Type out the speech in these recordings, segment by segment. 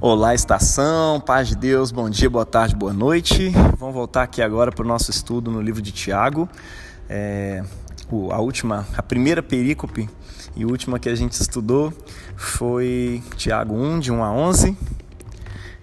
Olá, estação, paz de Deus, bom dia, boa tarde, boa noite. Vamos voltar aqui agora para o nosso estudo no livro de Tiago. É, a última, a primeira perícope e última que a gente estudou foi Tiago 1, de 1 a 11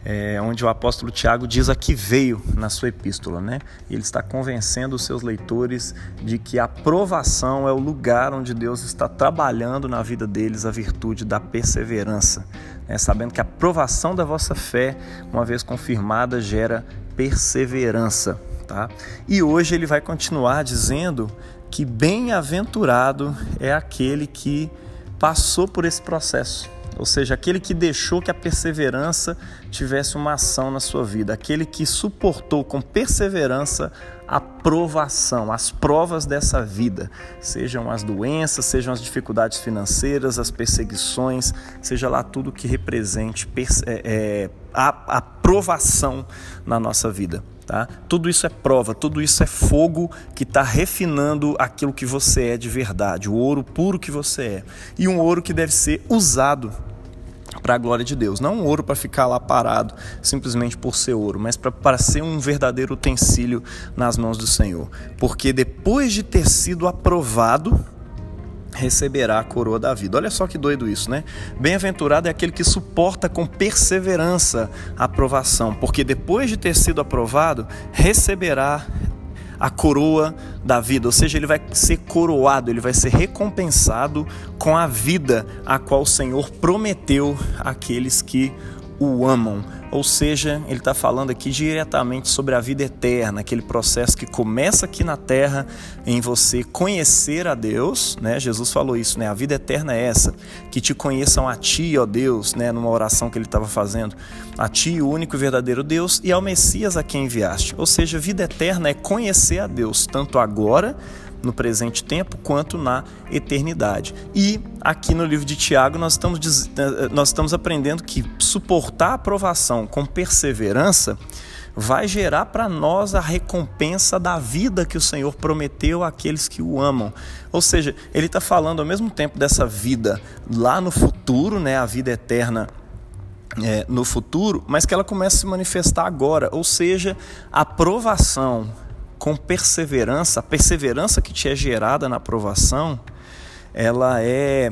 é, onde o apóstolo Tiago diz a que veio na sua epístola, né? Ele está convencendo os seus leitores de que a provação é o lugar onde Deus está trabalhando na vida deles a virtude da perseverança, né? sabendo que a provação da vossa fé, uma vez confirmada, gera perseverança, tá? E hoje ele vai continuar dizendo que bem-aventurado é aquele que passou por esse processo ou seja, aquele que deixou que a perseverança tivesse uma ação na sua vida, aquele que suportou com perseverança a provação, as provas dessa vida, sejam as doenças, sejam as dificuldades financeiras, as perseguições, seja lá tudo que represente é, é, a, a provação na nossa vida. Tá? Tudo isso é prova, tudo isso é fogo que está refinando aquilo que você é de verdade, o ouro puro que você é. E um ouro que deve ser usado para a glória de Deus. Não um ouro para ficar lá parado simplesmente por ser ouro, mas para ser um verdadeiro utensílio nas mãos do Senhor. Porque depois de ter sido aprovado, receberá a coroa da vida. Olha só que doido isso, né? Bem-aventurado é aquele que suporta com perseverança a aprovação, porque depois de ter sido aprovado, receberá a coroa da vida, ou seja, ele vai ser coroado, ele vai ser recompensado com a vida a qual o Senhor prometeu àqueles que o amam. Ou seja, ele está falando aqui diretamente sobre a vida eterna, aquele processo que começa aqui na terra em você conhecer a Deus, né? Jesus falou isso, né? A vida eterna é essa, que te conheçam a Ti, ó Deus, né? Numa oração que ele estava fazendo, a Ti, o único e verdadeiro Deus, e ao Messias a quem enviaste. Ou seja, vida eterna é conhecer a Deus, tanto agora no presente tempo quanto na eternidade. E aqui no livro de Tiago nós estamos, eh, nós estamos aprendendo que suportar a aprovação com perseverança vai gerar para nós a recompensa da vida que o Senhor prometeu àqueles que o amam. Ou seja, ele está falando ao mesmo tempo dessa vida lá no futuro, né, a vida eterna é, no futuro, mas que ela começa a se manifestar agora. Ou seja, a aprovação com perseverança, a perseverança que te é gerada na aprovação, ela é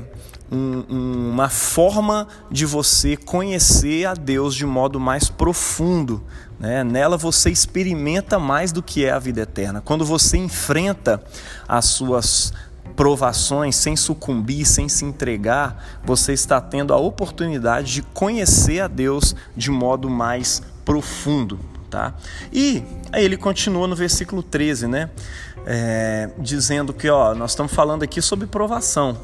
um, um, uma forma de você conhecer a Deus de modo mais profundo. Né? Nela você experimenta mais do que é a vida eterna. Quando você enfrenta as suas provações sem sucumbir, sem se entregar, você está tendo a oportunidade de conhecer a Deus de modo mais profundo. Tá? E aí ele continua no versículo 13, né? É, dizendo que ó, nós estamos falando aqui sobre provação,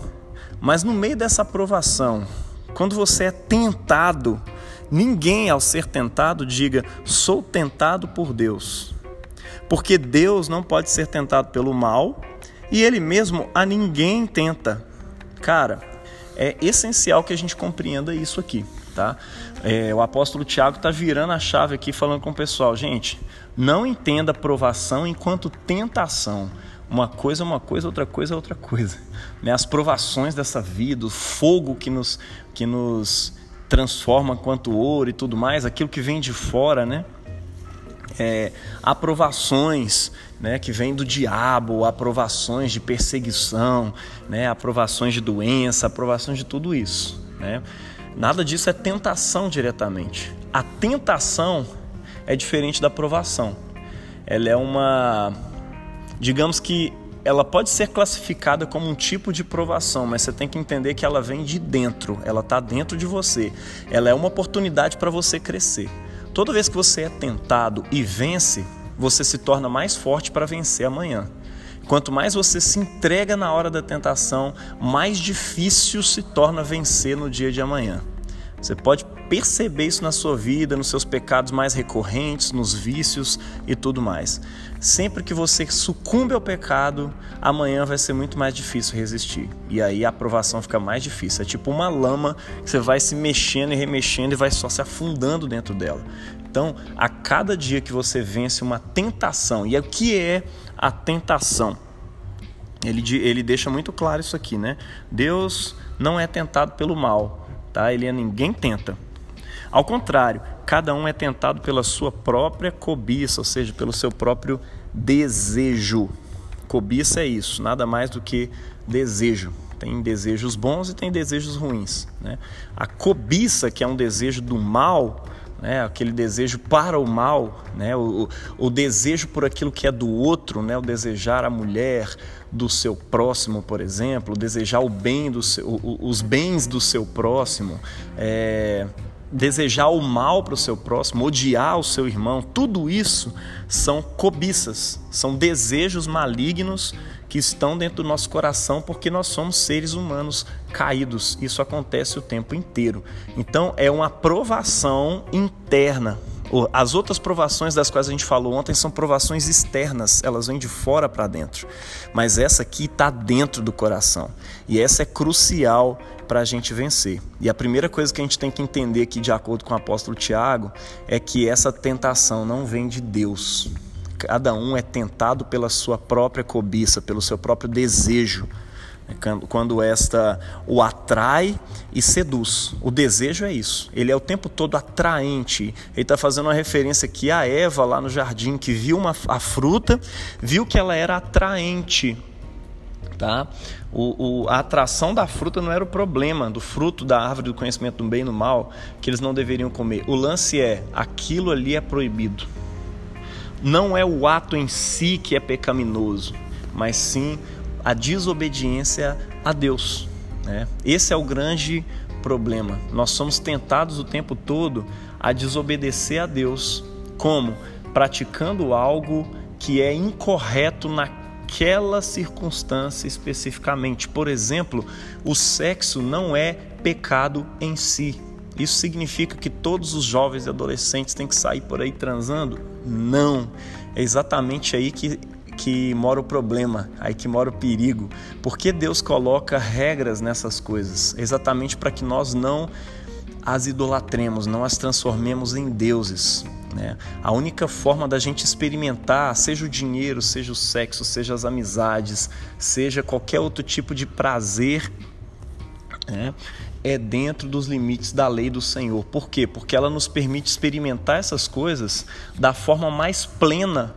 mas no meio dessa provação, quando você é tentado, ninguém ao ser tentado diga sou tentado por Deus, porque Deus não pode ser tentado pelo mal e Ele mesmo a ninguém tenta. Cara, é essencial que a gente compreenda isso aqui tá? É, o apóstolo Tiago está virando a chave aqui, falando com o pessoal, gente, não entenda provação enquanto tentação. Uma coisa é uma coisa, outra coisa é outra coisa. Né? As provações dessa vida, o fogo que nos, que nos transforma quanto ouro e tudo mais, aquilo que vem de fora, né? É, aprovações né, que vem do diabo, aprovações de perseguição, né, aprovações de doença, aprovações de tudo isso. Né? Nada disso é tentação diretamente. A tentação é diferente da provação. Ela é uma. Digamos que ela pode ser classificada como um tipo de provação, mas você tem que entender que ela vem de dentro, ela está dentro de você. Ela é uma oportunidade para você crescer. Toda vez que você é tentado e vence, você se torna mais forte para vencer amanhã. Quanto mais você se entrega na hora da tentação, mais difícil se torna vencer no dia de amanhã. Você pode perceber isso na sua vida, nos seus pecados mais recorrentes, nos vícios e tudo mais. Sempre que você sucumbe ao pecado, amanhã vai ser muito mais difícil resistir. E aí a aprovação fica mais difícil. É tipo uma lama que você vai se mexendo e remexendo e vai só se afundando dentro dela. Então, a cada dia que você vence uma tentação, e o que é a tentação? Ele, ele deixa muito claro isso aqui, né? Deus não é tentado pelo mal, tá? Ele ninguém tenta. Ao contrário, cada um é tentado pela sua própria cobiça, ou seja, pelo seu próprio desejo. Cobiça é isso, nada mais do que desejo. Tem desejos bons e tem desejos ruins. Né? A cobiça, que é um desejo do mal, né? aquele desejo para o mal, né? o, o, desejo por aquilo que é do outro, né? o desejar a mulher do seu próximo, por exemplo, desejar o bem do seu, os bens do seu próximo, é, desejar o mal para o seu próximo, odiar o seu irmão, tudo isso são cobiças, são desejos malignos que estão dentro do nosso coração porque nós somos seres humanos caídos. Isso acontece o tempo inteiro. Então é uma provação interna. As outras provações das quais a gente falou ontem são provações externas, elas vêm de fora para dentro. Mas essa aqui está dentro do coração. E essa é crucial para a gente vencer. E a primeira coisa que a gente tem que entender aqui, de acordo com o apóstolo Tiago, é que essa tentação não vem de Deus. Cada um é tentado pela sua própria cobiça, pelo seu próprio desejo. Quando esta o atrai e seduz. O desejo é isso. Ele é o tempo todo atraente. Ele está fazendo uma referência aqui a Eva lá no jardim, que viu uma, a fruta, viu que ela era atraente. Tá? O, o, a atração da fruta não era o problema, do fruto da árvore do conhecimento do bem e do mal, que eles não deveriam comer. O lance é: aquilo ali é proibido não é o ato em si que é pecaminoso, mas sim a desobediência a Deus. Né? Esse é o grande problema. Nós somos tentados o tempo todo a desobedecer a Deus. Como? Praticando algo que é incorreto naquela circunstância especificamente. Por exemplo, o sexo não é pecado em si, isso significa que todos os jovens e adolescentes têm que sair por aí transando? Não. É exatamente aí que, que mora o problema, aí que mora o perigo. Porque Deus coloca regras nessas coisas? Exatamente para que nós não as idolatremos, não as transformemos em deuses. Né? A única forma da gente experimentar, seja o dinheiro, seja o sexo, seja as amizades, seja qualquer outro tipo de prazer, né? É dentro dos limites da lei do Senhor. Por quê? Porque ela nos permite experimentar essas coisas da forma mais plena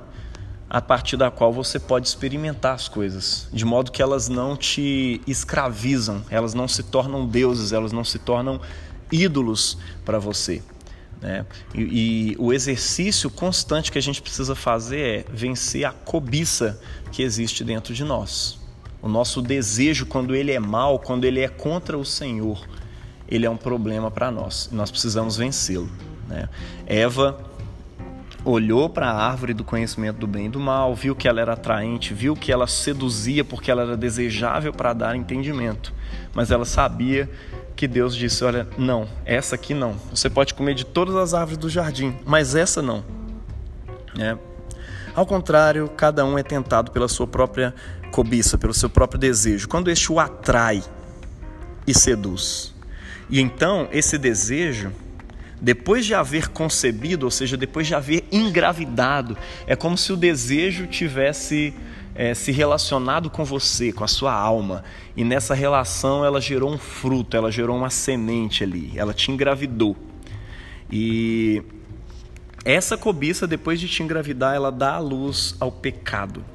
a partir da qual você pode experimentar as coisas, de modo que elas não te escravizam, elas não se tornam deuses, elas não se tornam ídolos para você. Né? E, e o exercício constante que a gente precisa fazer é vencer a cobiça que existe dentro de nós. O nosso desejo, quando ele é mal, quando ele é contra o Senhor, ele é um problema para nós. Nós precisamos vencê-lo. Né? Eva olhou para a árvore do conhecimento do bem e do mal, viu que ela era atraente, viu que ela seduzia porque ela era desejável para dar entendimento. Mas ela sabia que Deus disse: Olha, não, essa aqui não. Você pode comer de todas as árvores do jardim, mas essa não. É. Ao contrário, cada um é tentado pela sua própria cobiça, pelo seu próprio desejo, quando este o atrai e seduz. E então esse desejo, depois de haver concebido, ou seja, depois de haver engravidado, é como se o desejo tivesse é, se relacionado com você, com a sua alma. E nessa relação ela gerou um fruto, ela gerou uma semente ali, ela te engravidou. E essa cobiça, depois de te engravidar, ela dá a luz ao pecado.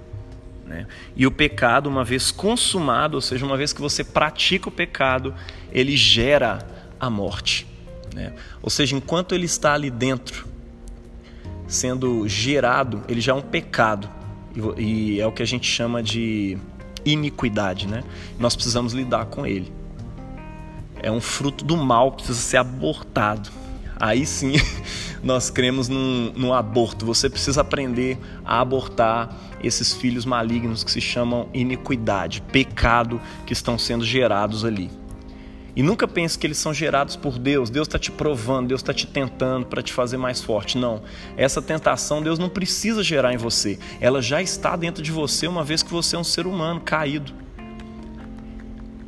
Né? E o pecado, uma vez consumado, ou seja, uma vez que você pratica o pecado, ele gera a morte. Né? Ou seja, enquanto ele está ali dentro, sendo gerado, ele já é um pecado. E é o que a gente chama de iniquidade. Né? Nós precisamos lidar com ele. É um fruto do mal, precisa ser abortado. Aí sim nós cremos num, num aborto. Você precisa aprender a abortar esses filhos malignos que se chamam iniquidade, pecado que estão sendo gerados ali. E nunca pense que eles são gerados por Deus. Deus está te provando, Deus está te tentando para te fazer mais forte. Não. Essa tentação Deus não precisa gerar em você. Ela já está dentro de você uma vez que você é um ser humano caído.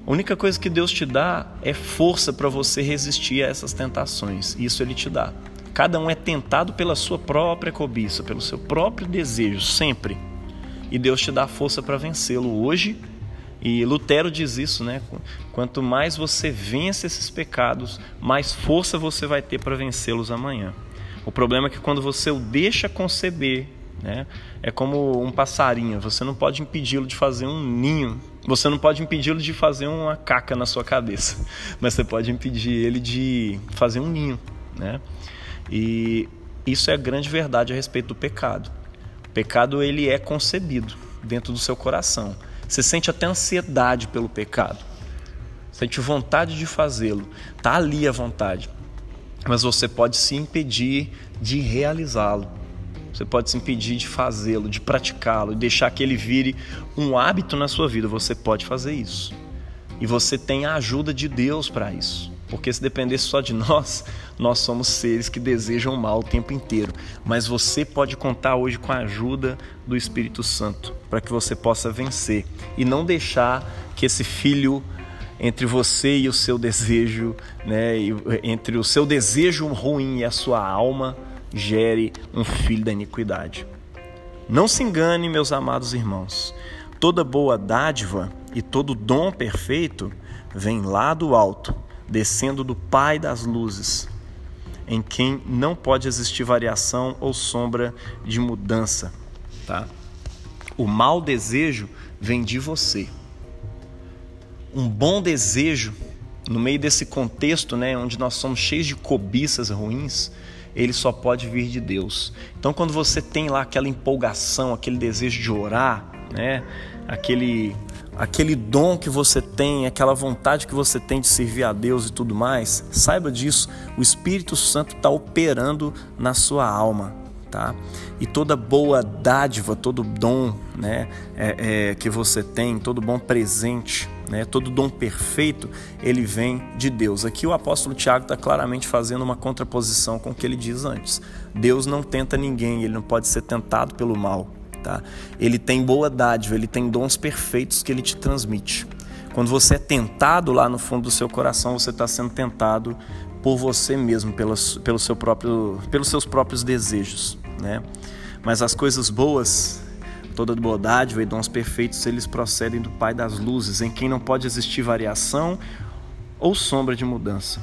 A única coisa que Deus te dá é força para você resistir a essas tentações. Isso Ele te dá. Cada um é tentado pela sua própria cobiça, pelo seu próprio desejo, sempre. E Deus te dá força para vencê-lo hoje E Lutero diz isso, né? Quanto mais você vence esses pecados, mais força você vai ter para vencê-los amanhã. O problema é que quando você o deixa conceber, né? É como um passarinho, você não pode impedi-lo de fazer um ninho, você não pode impedi-lo de fazer uma caca na sua cabeça, mas você pode impedir ele de fazer um ninho, né? E isso é a grande verdade a respeito do pecado. Pecado ele é concebido dentro do seu coração. Você sente até ansiedade pelo pecado. Sente vontade de fazê-lo. Está ali a vontade. Mas você pode se impedir de realizá-lo. Você pode se impedir de fazê-lo, de praticá-lo, deixar que ele vire um hábito na sua vida. Você pode fazer isso. E você tem a ajuda de Deus para isso. Porque se dependesse só de nós, nós somos seres que desejam mal o tempo inteiro. Mas você pode contar hoje com a ajuda do Espírito Santo para que você possa vencer e não deixar que esse filho entre você e o seu desejo, né, entre o seu desejo ruim e a sua alma, gere um filho da iniquidade. Não se engane, meus amados irmãos. Toda boa dádiva e todo dom perfeito vem lá do alto descendo do Pai das luzes, em quem não pode existir variação ou sombra de mudança, tá? O mau desejo vem de você. Um bom desejo, no meio desse contexto, né, onde nós somos cheios de cobiças ruins, ele só pode vir de Deus. Então, quando você tem lá aquela empolgação, aquele desejo de orar, né, aquele aquele dom que você tem, aquela vontade que você tem de servir a Deus e tudo mais, saiba disso, o Espírito Santo está operando na sua alma. Tá? E toda boa dádiva, todo dom né, é, é, que você tem, todo bom presente, né, todo dom perfeito, ele vem de Deus. Aqui o apóstolo Tiago está claramente fazendo uma contraposição com o que ele diz antes. Deus não tenta ninguém, ele não pode ser tentado pelo mal. Tá? Ele tem boa dádiva, ele tem dons perfeitos que ele te transmite. Quando você é tentado lá no fundo do seu coração, você está sendo tentado por você mesmo, pelo, seu próprio, pelos seus próprios desejos. Né? Mas as coisas boas, toda boa dádiva e dons perfeitos, eles procedem do Pai das luzes, em quem não pode existir variação ou sombra de mudança.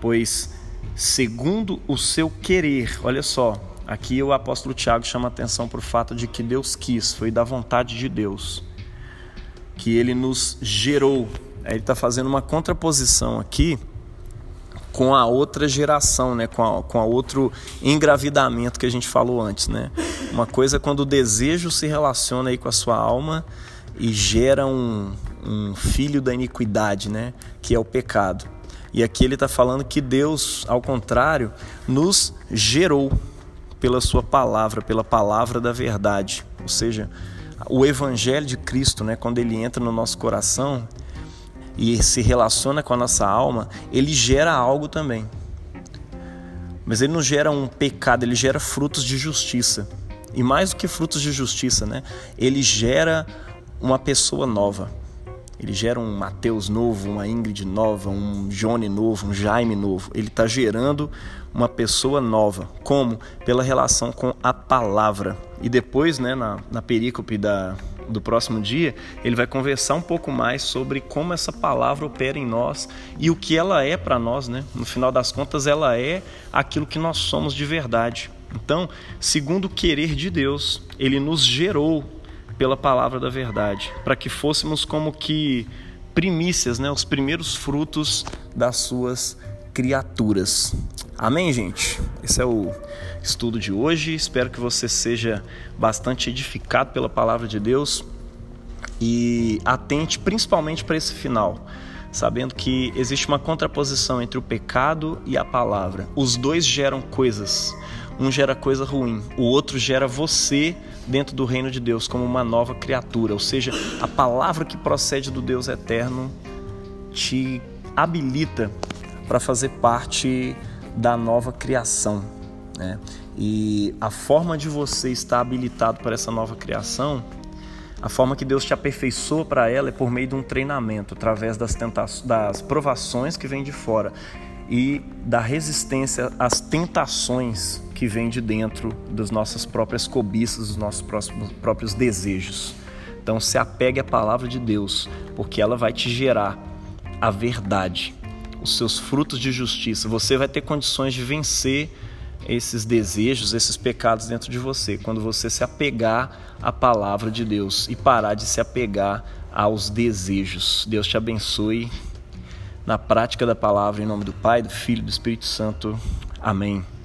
Pois, segundo o seu querer, olha só, Aqui o apóstolo Tiago chama atenção para o fato de que Deus quis, foi da vontade de Deus, que ele nos gerou. Ele está fazendo uma contraposição aqui com a outra geração, né? com, a, com a outro engravidamento que a gente falou antes. Né? Uma coisa é quando o desejo se relaciona aí com a sua alma e gera um, um filho da iniquidade, né? que é o pecado. E aqui ele está falando que Deus, ao contrário, nos gerou pela sua palavra, pela palavra da verdade. Ou seja, o evangelho de Cristo, né, quando ele entra no nosso coração e se relaciona com a nossa alma, ele gera algo também. Mas ele não gera um pecado, ele gera frutos de justiça. E mais do que frutos de justiça, né? Ele gera uma pessoa nova. Ele gera um Mateus novo, uma Ingrid nova, um Johnny novo, um Jaime novo. Ele está gerando uma pessoa nova. Como? Pela relação com a palavra. E depois, né, na, na perícope da, do próximo dia, ele vai conversar um pouco mais sobre como essa palavra opera em nós e o que ela é para nós. Né? No final das contas, ela é aquilo que nós somos de verdade. Então, segundo o querer de Deus, ele nos gerou pela palavra da verdade, para que fôssemos como que primícias, né, os primeiros frutos das suas criaturas. Amém, gente? Esse é o estudo de hoje. Espero que você seja bastante edificado pela palavra de Deus e atente principalmente para esse final, sabendo que existe uma contraposição entre o pecado e a palavra. Os dois geram coisas. Um gera coisa ruim, o outro gera você dentro do reino de Deus como uma nova criatura. Ou seja, a palavra que procede do Deus eterno te habilita para fazer parte da nova criação. Né? E a forma de você estar habilitado para essa nova criação, a forma que Deus te aperfeiçoa para ela é por meio de um treinamento, através das, das provações que vêm de fora e da resistência às tentações que vêm de dentro das nossas próprias cobiças, dos nossos próprios desejos. Então se apegue à palavra de Deus, porque ela vai te gerar a verdade, os seus frutos de justiça. Você vai ter condições de vencer esses desejos, esses pecados dentro de você, quando você se apegar à palavra de Deus e parar de se apegar aos desejos. Deus te abençoe na prática da palavra, em nome do Pai, do Filho e do Espírito Santo. Amém.